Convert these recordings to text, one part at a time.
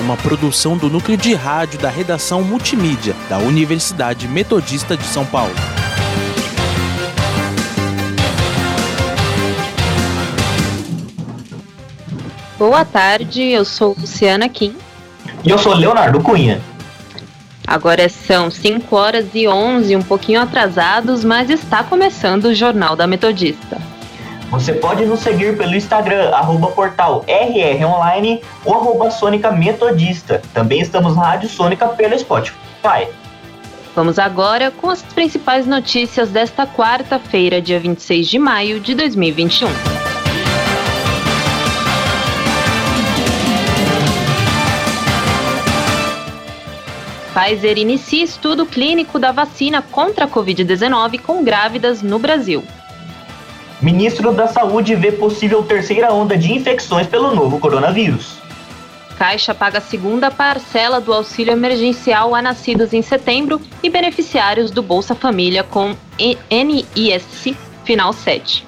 uma produção do núcleo de rádio da redação multimídia da Universidade Metodista de São Paulo. Boa tarde, eu sou Luciana Kim. E eu sou Leonardo Cunha. Agora são 5 horas e 11, um pouquinho atrasados, mas está começando o Jornal da Metodista. Você pode nos seguir pelo Instagram, arroba portal rronline ou arroba Sônica Metodista. Também estamos na Rádio Sônica pelo Spotify. Vamos agora com as principais notícias desta quarta-feira, dia 26 de maio de 2021. Pfizer inicia estudo clínico da vacina contra a Covid-19 com grávidas no Brasil. Ministro da Saúde vê possível terceira onda de infecções pelo novo coronavírus. Caixa paga a segunda parcela do auxílio emergencial a nascidos em setembro e beneficiários do Bolsa Família com NIS final 7.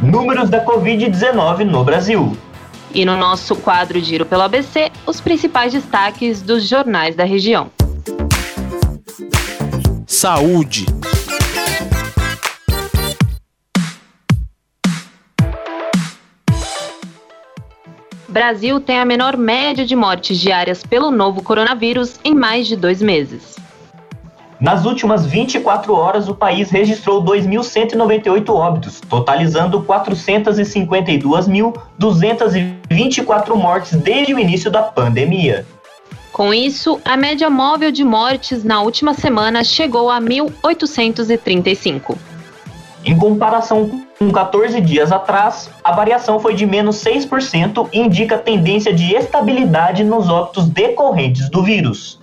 Números da Covid-19 no Brasil. E no nosso quadro Giro pelo ABC, os principais destaques dos jornais da região. Saúde. Brasil tem a menor média de mortes diárias pelo novo coronavírus em mais de dois meses. Nas últimas 24 horas, o país registrou 2.198 óbitos, totalizando 452.224 mortes desde o início da pandemia. Com isso, a média móvel de mortes na última semana chegou a 1.835. Em comparação com 14 dias atrás, a variação foi de menos 6% e indica tendência de estabilidade nos óbitos decorrentes do vírus.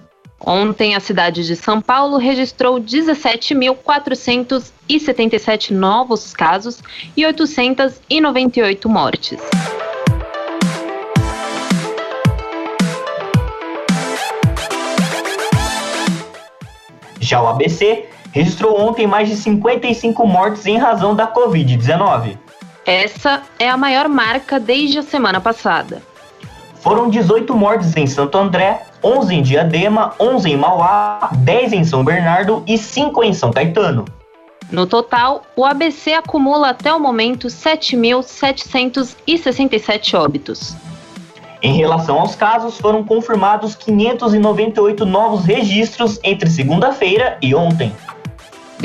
Ontem, a cidade de São Paulo registrou 17.477 novos casos e 898 mortes. Já o ABC registrou ontem mais de 55 mortes em razão da Covid-19. Essa é a maior marca desde a semana passada. Foram 18 mortes em Santo André, 11 em Diadema, 11 em Mauá, 10 em São Bernardo e 5 em São Caetano. No total, o ABC acumula até o momento 7.767 óbitos. Em relação aos casos, foram confirmados 598 novos registros entre segunda-feira e ontem.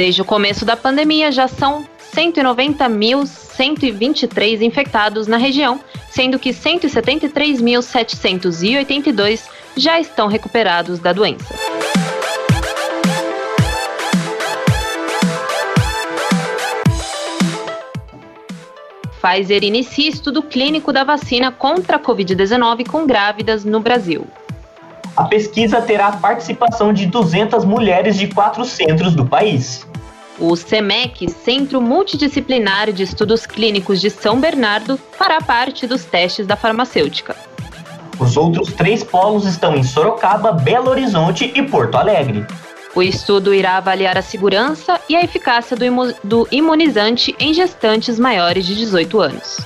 Desde o começo da pandemia, já são 190.123 infectados na região, sendo que 173.782 já estão recuperados da doença. Pfizer inicia estudo clínico da vacina contra a Covid-19 com grávidas no Brasil. A pesquisa terá a participação de 200 mulheres de quatro centros do país. O CEMEC, Centro Multidisciplinar de Estudos Clínicos de São Bernardo, fará parte dos testes da farmacêutica. Os outros três polos estão em Sorocaba, Belo Horizonte e Porto Alegre. O estudo irá avaliar a segurança e a eficácia do, imu do imunizante em gestantes maiores de 18 anos.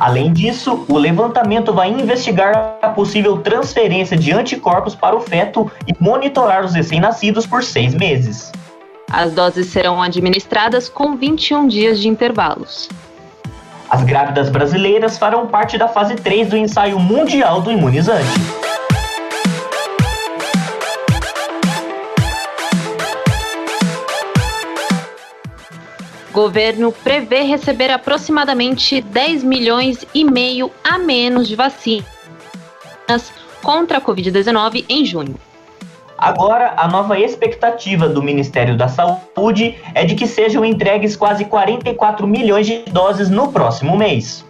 Além disso, o levantamento vai investigar a possível transferência de anticorpos para o feto e monitorar os recém-nascidos por seis meses. As doses serão administradas com 21 dias de intervalos. As grávidas brasileiras farão parte da fase 3 do ensaio mundial do imunizante. Governo prevê receber aproximadamente 10 milhões e meio a menos de vacinas contra a Covid-19 em junho. Agora, a nova expectativa do Ministério da Saúde é de que sejam entregues quase 44 milhões de doses no próximo mês.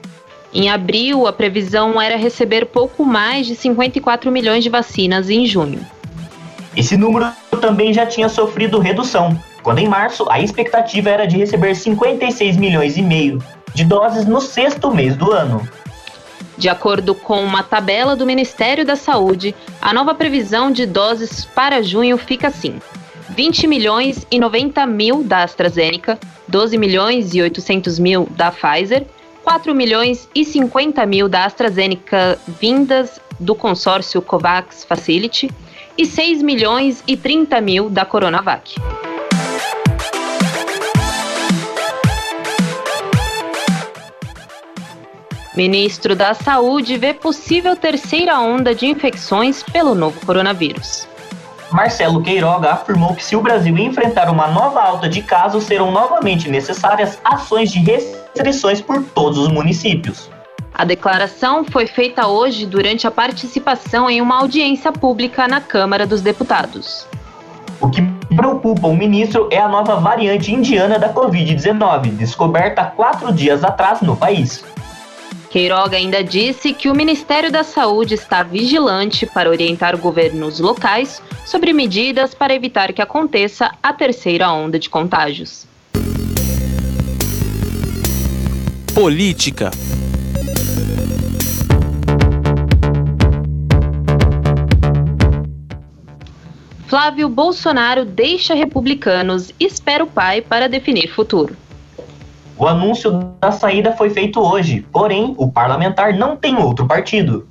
Em abril, a previsão era receber pouco mais de 54 milhões de vacinas em junho. Esse número também já tinha sofrido redução, quando em março a expectativa era de receber 56 milhões e meio de doses no sexto mês do ano. De acordo com uma tabela do Ministério da Saúde, a nova previsão de doses para junho fica assim: 20 milhões e 90 mil da AstraZeneca, 12 milhões e 800 mil da Pfizer, 4 milhões e 50 mil da AstraZeneca vindas do consórcio COVAX Facility e 6 milhões e 30 mil da Coronavac. Ministro da Saúde vê possível terceira onda de infecções pelo novo coronavírus. Marcelo Queiroga afirmou que se o Brasil enfrentar uma nova alta de casos, serão novamente necessárias ações de restrições por todos os municípios. A declaração foi feita hoje durante a participação em uma audiência pública na Câmara dos Deputados. O que preocupa o ministro é a nova variante indiana da Covid-19, descoberta quatro dias atrás no país. Queiroga ainda disse que o Ministério da Saúde está vigilante para orientar governos locais sobre medidas para evitar que aconteça a terceira onda de contágios. Política. Flávio Bolsonaro deixa republicanos e espera o pai para definir futuro. O anúncio da saída foi feito hoje, porém, o parlamentar não tem outro partido.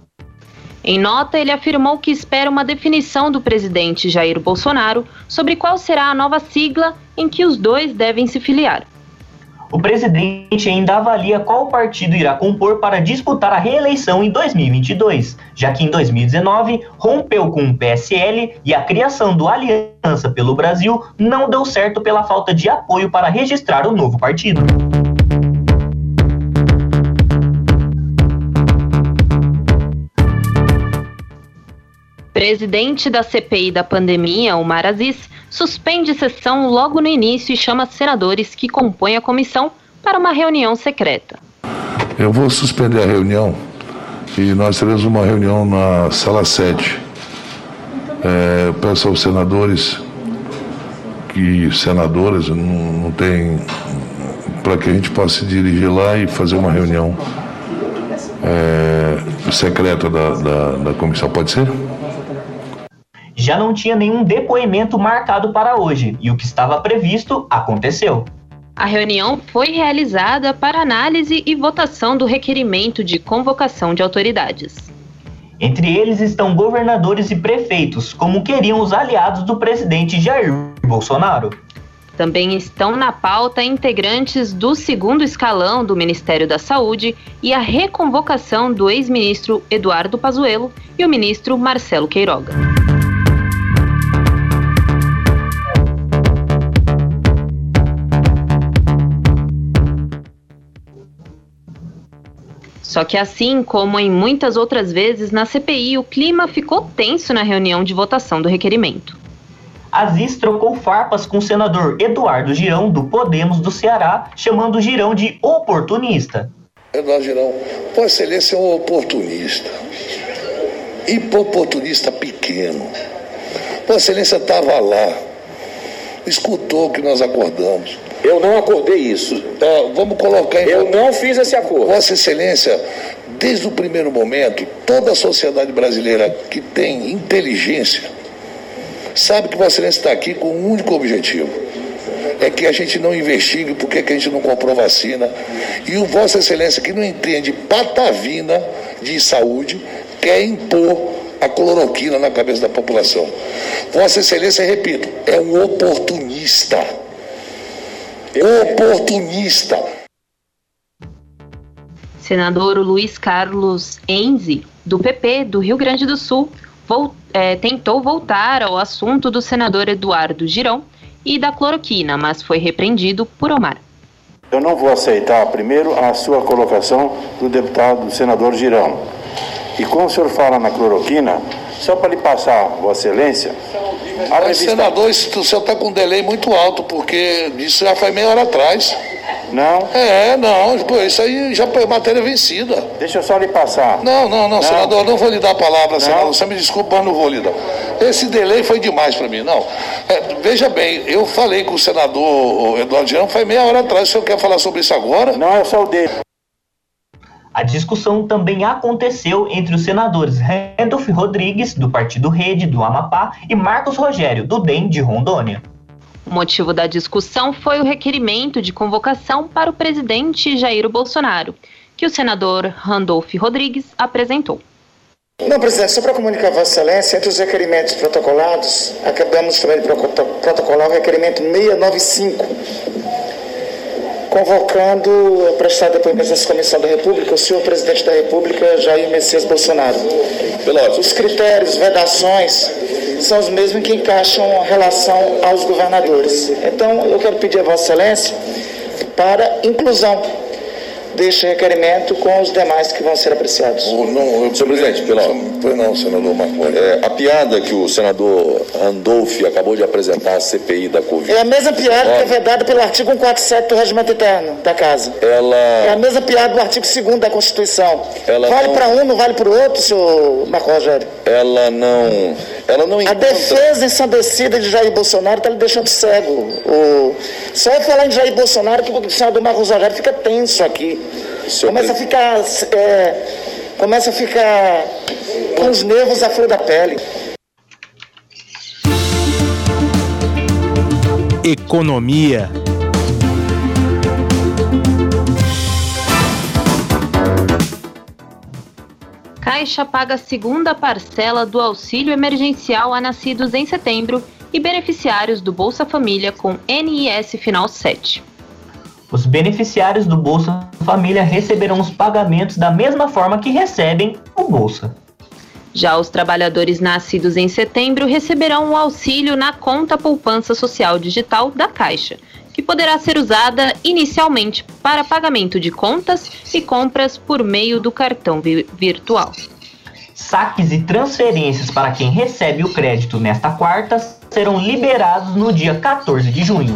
Em nota, ele afirmou que espera uma definição do presidente Jair Bolsonaro sobre qual será a nova sigla em que os dois devem se filiar. O presidente ainda avalia qual partido irá compor para disputar a reeleição em 2022, já que em 2019 rompeu com o PSL e a criação do Aliança pelo Brasil não deu certo pela falta de apoio para registrar o novo partido. Presidente da CPI da pandemia, Omar Aziz, suspende sessão logo no início e chama senadores que compõem a comissão para uma reunião secreta. Eu vou suspender a reunião e nós teremos uma reunião na sala 7. É, peço aos senadores que senadoras não, não tem para que a gente possa se dirigir lá e fazer uma reunião é, secreta da, da, da comissão. Pode ser? Já não tinha nenhum depoimento marcado para hoje e o que estava previsto aconteceu. A reunião foi realizada para análise e votação do requerimento de convocação de autoridades. Entre eles estão governadores e prefeitos, como queriam os aliados do presidente Jair Bolsonaro. Também estão na pauta integrantes do segundo escalão do Ministério da Saúde e a reconvocação do ex-ministro Eduardo Pazuello e o ministro Marcelo Queiroga. Só que assim como em muitas outras vezes na CPI, o clima ficou tenso na reunião de votação do requerimento. Aziz trocou farpas com o senador Eduardo Girão, do Podemos do Ceará, chamando Girão de oportunista. Eduardo Girão, Vossa Excelência é um oportunista. Oportunista pequeno. Vossa Excelência estava lá, escutou que nós acordamos. Eu não acordei isso. Tá, vamos colocar em... Eu não fiz esse acordo. Vossa Excelência, desde o primeiro momento, toda a sociedade brasileira que tem inteligência sabe que Vossa Excelência está aqui com um único objetivo. É que a gente não investigue porque que a gente não comprou vacina. E o Vossa Excelência, que não entende patavina de saúde, quer impor a cloroquina na cabeça da população. Vossa Excelência, repito, é um oportunista oportunista. Senador Luiz Carlos Enzi, do PP do Rio Grande do Sul, é, tentou voltar ao assunto do senador Eduardo Girão e da cloroquina, mas foi repreendido por Omar. Eu não vou aceitar, primeiro, a sua colocação do deputado, do senador Girão. E como o senhor fala na cloroquina, só para lhe passar, Vossa Excelência. A revista... Senador, o senhor está com um delay muito alto, porque isso já foi meia hora atrás. Não? É, não, pô, isso aí já foi matéria vencida. Deixa eu só lhe passar. Não, não, não, não. senador, não vou lhe dar a palavra, não. senador. Você me desculpa, mas não vou lhe dar. esse delay foi demais para mim. Não, é, veja bem, eu falei com o senador Eduardo Girão, foi meia hora atrás. O senhor quer falar sobre isso agora? Não, é só o dele. A discussão também aconteceu entre os senadores Randolph Rodrigues, do Partido Rede do Amapá, e Marcos Rogério, do DEM de Rondônia. O motivo da discussão foi o requerimento de convocação para o presidente Jair Bolsonaro, que o senador Randolph Rodrigues apresentou. Não, presidente, só para comunicar a Vossa Excelência, entre os requerimentos protocolados, acabamos também de protocolar o requerimento 695, convocando a prestar depoimento nessa Comissão da República o senhor presidente da República, Jair Messias Bolsonaro. Os critérios, vedações, são os mesmos que encaixam a relação aos governadores. Então, eu quero pedir a Vossa Excelência para inclusão deste requerimento com os demais que vão ser apreciados. O, não, eu, senhor presidente, pela, foi não, senador Marco é, A piada que o senador Randolph acabou de apresentar à CPI da Covid. É a mesma piada que é vedada pelo artigo 147 do Regimento Interno da Casa. Ela... É a mesma piada do artigo 2 da Constituição. Ela vale não... para um, não vale para o outro, senhor Marco Rogério? Ela não. Ela não A defesa ensandecida de Jair Bolsonaro está lhe deixando cego. O... Só eu falar em Jair Bolsonaro que o senador Marcos Rogério fica tenso aqui. Senhor começa a ficar. É... começa a ficar com os nervos à flor da pele. Economia. Caixa paga a segunda parcela do auxílio emergencial a nascidos em setembro e beneficiários do Bolsa Família com NIS final 7. Os beneficiários do Bolsa Família receberão os pagamentos da mesma forma que recebem o Bolsa. Já os trabalhadores nascidos em setembro receberão o auxílio na conta poupança social digital da Caixa, que poderá ser usada inicialmente para pagamento de contas e compras por meio do cartão vi virtual. Saques e transferências para quem recebe o crédito nesta quarta serão liberados no dia 14 de junho.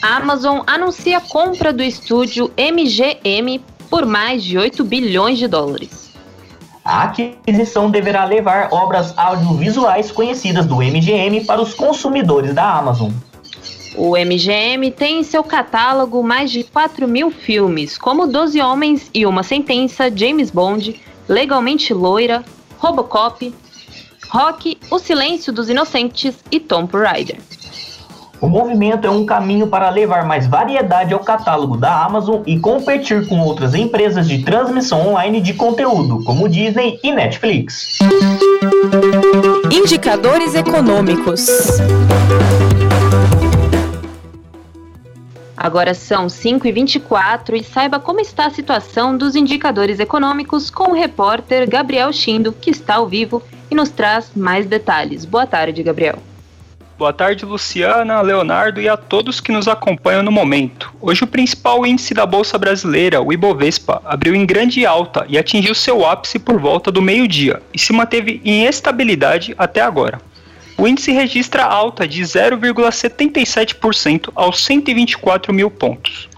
A Amazon anuncia a compra do estúdio MGM por mais de 8 bilhões de dólares. A aquisição deverá levar obras audiovisuais conhecidas do MGM para os consumidores da Amazon. O MGM tem em seu catálogo mais de 4 mil filmes, como Doze Homens e Uma Sentença, James Bond, Legalmente Loira, Robocop, Rock, O Silêncio dos Inocentes e Tomb Raider. O movimento é um caminho para levar mais variedade ao catálogo da Amazon e competir com outras empresas de transmissão online de conteúdo, como Disney e Netflix. Indicadores econômicos. Agora são 5h24 e saiba como está a situação dos indicadores econômicos com o repórter Gabriel Chindo, que está ao vivo e nos traz mais detalhes. Boa tarde, Gabriel. Boa tarde, Luciana, Leonardo e a todos que nos acompanham no momento. Hoje, o principal índice da Bolsa Brasileira, o Ibovespa, abriu em grande alta e atingiu seu ápice por volta do meio-dia e se manteve em estabilidade até agora. O índice registra alta de 0,77% aos 124 mil pontos.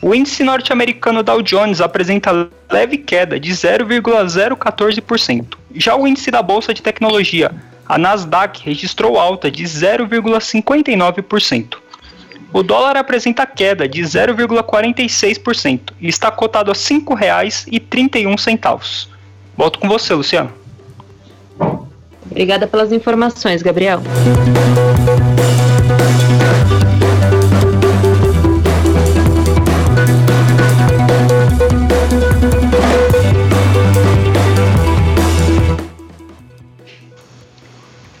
O índice norte-americano Dow Jones apresenta leve queda de 0,014%. Já o índice da Bolsa de Tecnologia, a Nasdaq registrou alta de 0,59%. O dólar apresenta queda de 0,46% e está cotado a R$ 5,31. Volto com você, Luciano. Obrigada pelas informações, Gabriel.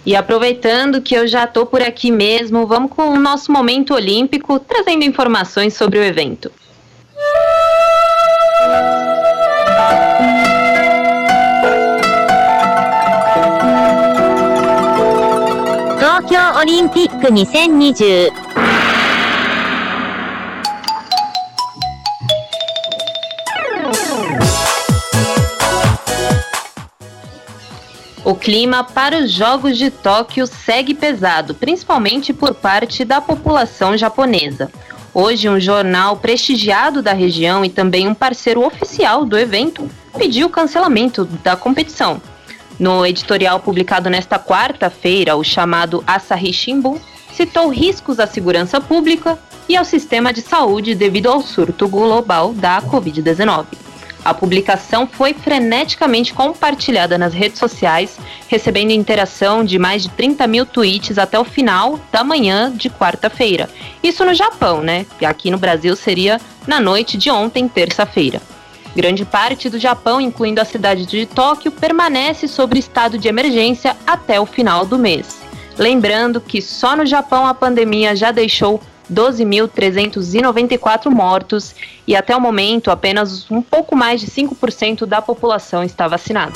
E aproveitando que eu já estou por aqui mesmo, vamos com o nosso momento olímpico, trazendo informações sobre o evento. Tokyo Olympic 2020 O clima para os Jogos de Tóquio segue pesado, principalmente por parte da população japonesa. Hoje, um jornal prestigiado da região e também um parceiro oficial do evento pediu o cancelamento da competição. No editorial publicado nesta quarta-feira, o chamado Asahi Shimbun citou riscos à segurança pública e ao sistema de saúde devido ao surto global da Covid-19. A publicação foi freneticamente compartilhada nas redes sociais, recebendo interação de mais de 30 mil tweets até o final da manhã de quarta-feira. Isso no Japão, né? Aqui no Brasil seria na noite de ontem, terça-feira. Grande parte do Japão, incluindo a cidade de Tóquio, permanece sob estado de emergência até o final do mês. Lembrando que só no Japão a pandemia já deixou 12.394 mortos e até o momento apenas um pouco mais de 5% da população está vacinada.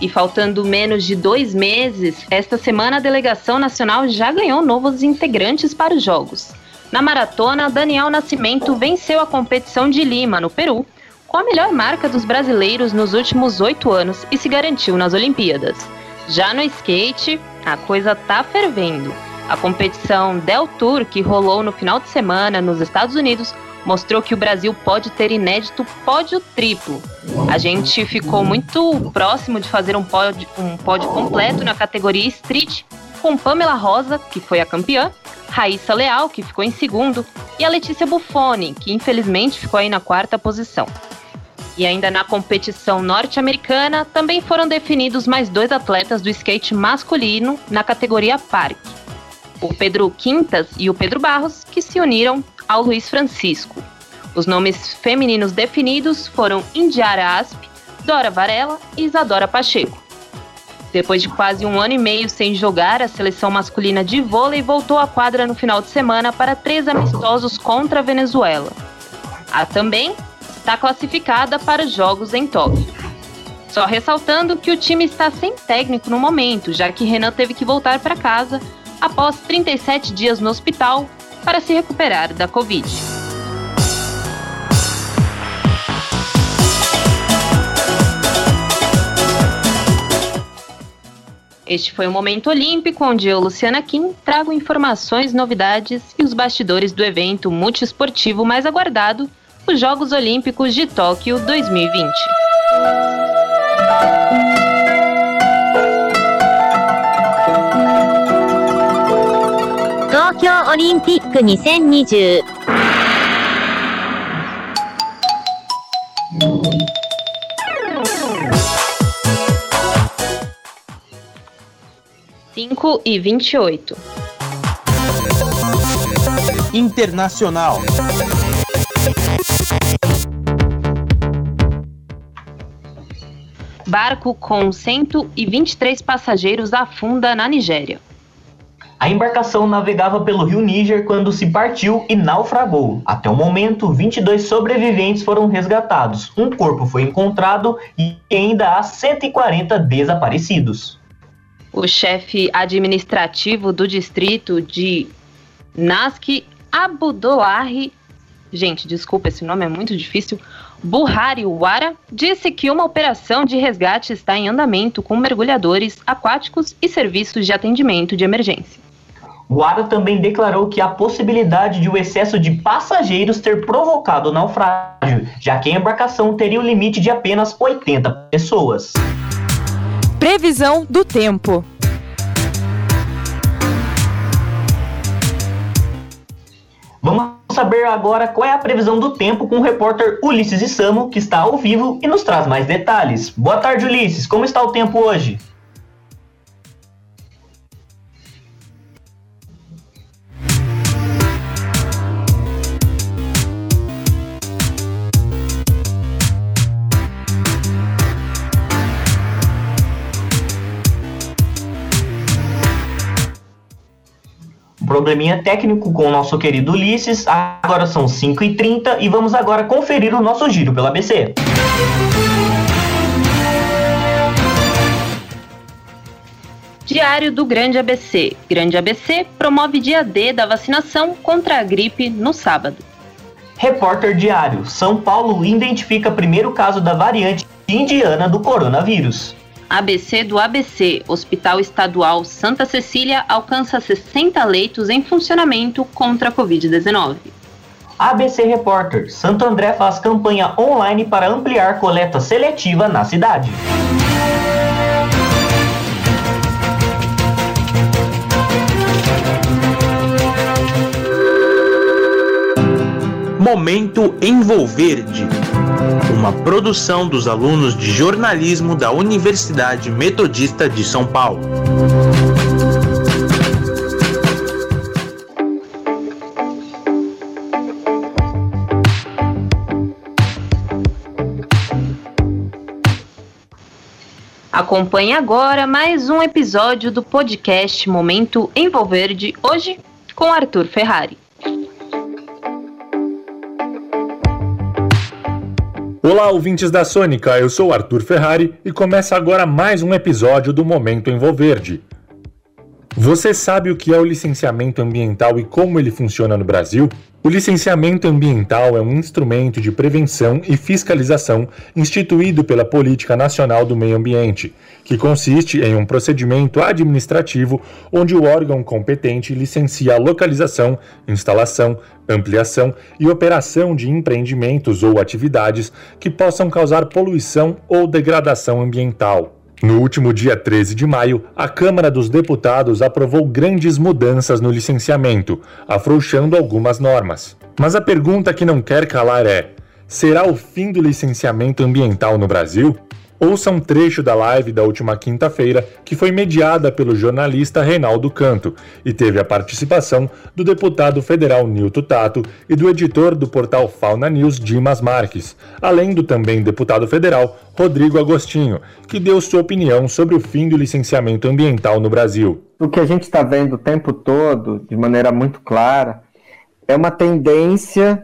E faltando menos de dois meses, esta semana a delegação nacional já ganhou novos integrantes para os Jogos. Na maratona, Daniel Nascimento venceu a competição de Lima, no Peru, com a melhor marca dos brasileiros nos últimos oito anos e se garantiu nas Olimpíadas. Já no skate, a coisa tá fervendo. A competição Del Tour, que rolou no final de semana nos Estados Unidos, mostrou que o Brasil pode ter inédito pódio triplo. A gente ficou muito próximo de fazer um pódio, um pódio completo na categoria Street, com Pamela Rosa, que foi a campeã, Raíssa Leal, que ficou em segundo, e a Letícia Buffoni, que infelizmente ficou aí na quarta posição. E ainda na competição norte-americana, também foram definidos mais dois atletas do skate masculino na categoria Parque. O Pedro Quintas e o Pedro Barros, que se uniram ao Luiz Francisco. Os nomes femininos definidos foram Indiara Asp, Dora Varela e Isadora Pacheco. Depois de quase um ano e meio sem jogar, a seleção masculina de vôlei voltou à quadra no final de semana para três amistosos contra a Venezuela. Há também está classificada para os Jogos em Tóquio. Só ressaltando que o time está sem técnico no momento, já que Renan teve que voltar para casa após 37 dias no hospital para se recuperar da Covid. Este foi o Momento Olímpico, onde eu, Luciana Kim, trago informações, novidades e os bastidores do evento multiesportivo mais aguardado os Jogos Olímpicos de Tóquio 2020. Tóquio Olímpico 2020 5 e 28. Internacional. Barco com 123 passageiros afunda na Nigéria. A embarcação navegava pelo rio Níger quando se partiu e naufragou. Até o momento, 22 sobreviventes foram resgatados. Um corpo foi encontrado e ainda há 140 desaparecidos. O chefe administrativo do distrito de Naski Abudolahi gente, desculpa, esse nome é muito difícil, Buhari Wara, disse que uma operação de resgate está em andamento com mergulhadores aquáticos e serviços de atendimento de emergência. Wara também declarou que há possibilidade de o excesso de passageiros ter provocado o naufrágio, já que a embarcação teria o um limite de apenas 80 pessoas. Previsão do tempo. Vamos saber agora qual é a previsão do tempo com o repórter Ulisses Isamo, que está ao vivo e nos traz mais detalhes. Boa tarde, Ulisses. Como está o tempo hoje? Probleminha técnico com o nosso querido Ulisses. Agora são 5h30 e vamos agora conferir o nosso giro pela ABC. Diário do Grande ABC. Grande ABC promove dia D da vacinação contra a gripe no sábado. Repórter Diário. São Paulo identifica primeiro caso da variante indiana do coronavírus. ABC do ABC, Hospital Estadual Santa Cecília, alcança 60 leitos em funcionamento contra a Covid-19. ABC Repórter, Santo André faz campanha online para ampliar coleta seletiva na cidade. Momento Envolverde uma produção dos alunos de jornalismo da Universidade Metodista de São Paulo. Acompanhe agora mais um episódio do podcast Momento Envolverde, hoje com Arthur Ferrari. Olá, ouvintes da Sônica, eu sou Arthur Ferrari e começa agora mais um episódio do Momento Envolverde. Você sabe o que é o licenciamento ambiental e como ele funciona no Brasil? O licenciamento ambiental é um instrumento de prevenção e fiscalização instituído pela Política Nacional do Meio Ambiente, que consiste em um procedimento administrativo onde o órgão competente licencia a localização, instalação, ampliação e operação de empreendimentos ou atividades que possam causar poluição ou degradação ambiental. No último dia 13 de maio, a Câmara dos Deputados aprovou grandes mudanças no licenciamento, afrouxando algumas normas. Mas a pergunta que não quer calar é: será o fim do licenciamento ambiental no Brasil? Ouça um trecho da live da última quinta-feira, que foi mediada pelo jornalista Reinaldo Canto e teve a participação do deputado federal Nilton Tato e do editor do portal Fauna News, Dimas Marques, além do também deputado federal Rodrigo Agostinho, que deu sua opinião sobre o fim do licenciamento ambiental no Brasil. O que a gente está vendo o tempo todo, de maneira muito clara, é uma tendência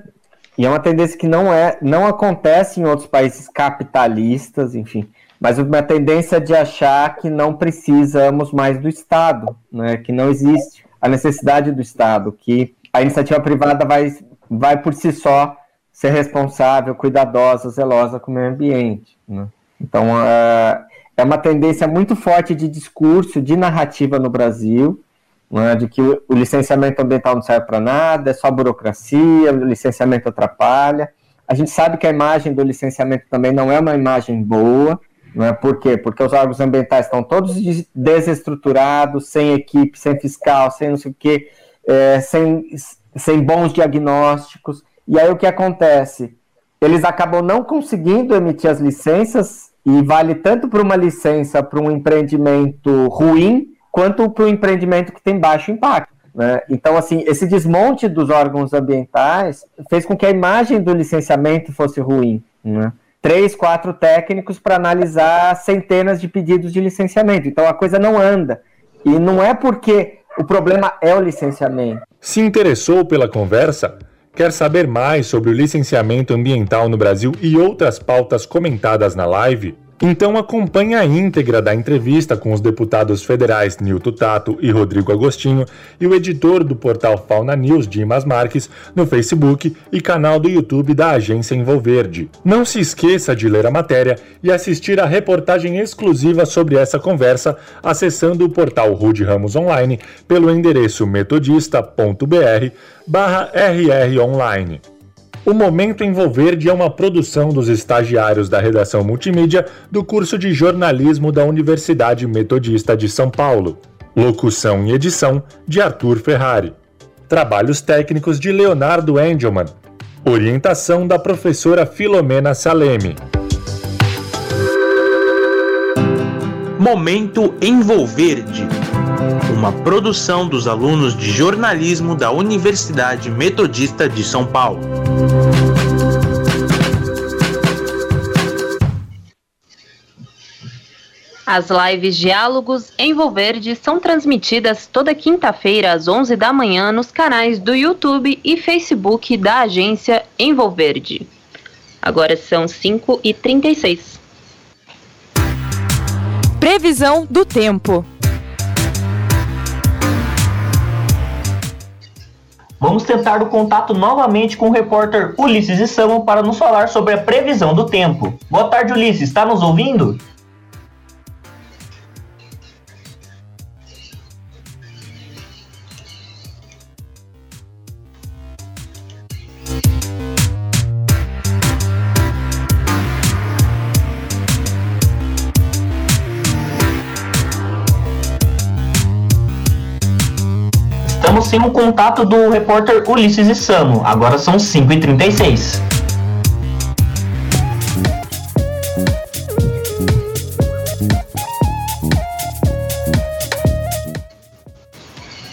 e é uma tendência que não é, não acontece em outros países capitalistas, enfim, mas uma tendência de achar que não precisamos mais do Estado, né, que não existe a necessidade do Estado, que a iniciativa privada vai, vai por si só ser responsável, cuidadosa, zelosa com o meio ambiente. Né? Então, uh, é uma tendência muito forte de discurso, de narrativa no Brasil, né, de que o, licenciamento ambiental não serve para nada, é só burocracia, o licenciamento atrapalha. A gente sabe que a imagem do licenciamento também não é uma imagem boa, não é? Por quê? Porque os órgãos ambientais estão todos desestruturados, sem equipe, sem fiscal, sem não sei o quê, é, sem, sem bons diagnósticos. E aí o que acontece? Eles acabam não conseguindo emitir as licenças, e vale tanto para uma licença para um empreendimento ruim, quanto para o empreendimento que tem baixo impacto. Né? Então, assim, esse desmonte dos órgãos ambientais fez com que a imagem do licenciamento fosse ruim. Né? Três, quatro técnicos para analisar centenas de pedidos de licenciamento. Então, a coisa não anda. E não é porque o problema é o licenciamento. Se interessou pela conversa? Quer saber mais sobre o licenciamento ambiental no Brasil e outras pautas comentadas na live? Então acompanhe a íntegra da entrevista com os deputados federais Nilton Tato e Rodrigo Agostinho e o editor do portal Fauna News, Dimas Marques, no Facebook e canal do YouTube da agência Envolverde. Não se esqueça de ler a matéria e assistir a reportagem exclusiva sobre essa conversa acessando o portal Rude Ramos Online pelo endereço metodista.br barra rronline. O Momento Envolverde é uma produção dos estagiários da redação multimídia do curso de jornalismo da Universidade Metodista de São Paulo. Locução e edição de Arthur Ferrari. Trabalhos técnicos de Leonardo Engelman. Orientação da professora Filomena Saleme. Momento Envolverde uma produção dos alunos de jornalismo da Universidade Metodista de São Paulo. As lives Diálogos Envolverde são transmitidas toda quinta-feira às 11 da manhã nos canais do YouTube e Facebook da agência Envolverde. Agora são 5 e 36. Previsão do tempo. Vamos tentar o contato novamente com o repórter Ulisses Isamo para nos falar sobre a previsão do tempo. Boa tarde, Ulisses. Está nos ouvindo? Sem o contato do repórter Ulisses Isamo. Agora são 5h36.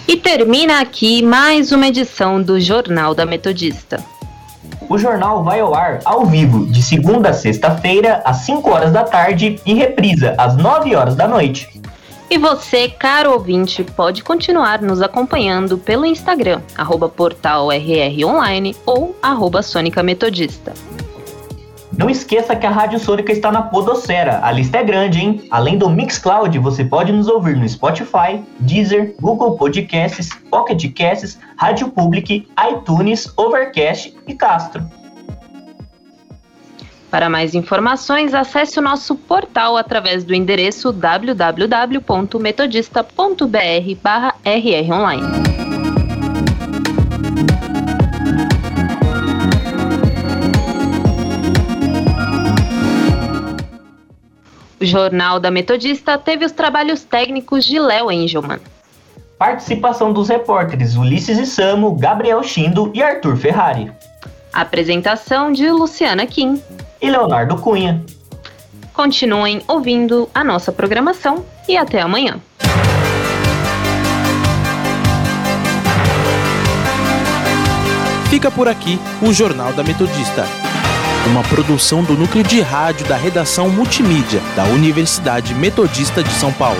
E termina aqui mais uma edição do Jornal da Metodista. O jornal vai ao ar ao vivo, de segunda a sexta-feira, às 5 horas da tarde e reprisa às 9 horas da noite. E você, caro ouvinte, pode continuar nos acompanhando pelo Instagram, arroba portalrronline ou arroba Sônica Metodista. Não esqueça que a Rádio Sônica está na Podosfera. A lista é grande, hein? Além do Mixcloud, você pode nos ouvir no Spotify, Deezer, Google Podcasts, Pocket Casts, Rádio Public, iTunes, Overcast e Castro. Para mais informações, acesse o nosso portal através do endereço www.metodista.br/rronline. O Jornal da Metodista teve os trabalhos técnicos de Léo Engelman. Participação dos repórteres Ulisses Isamo, Gabriel Chindo e Arthur Ferrari. Apresentação de Luciana Kim e Leonardo Cunha. Continuem ouvindo a nossa programação e até amanhã. Fica por aqui o Jornal da Metodista uma produção do núcleo de rádio da redação multimídia da Universidade Metodista de São Paulo.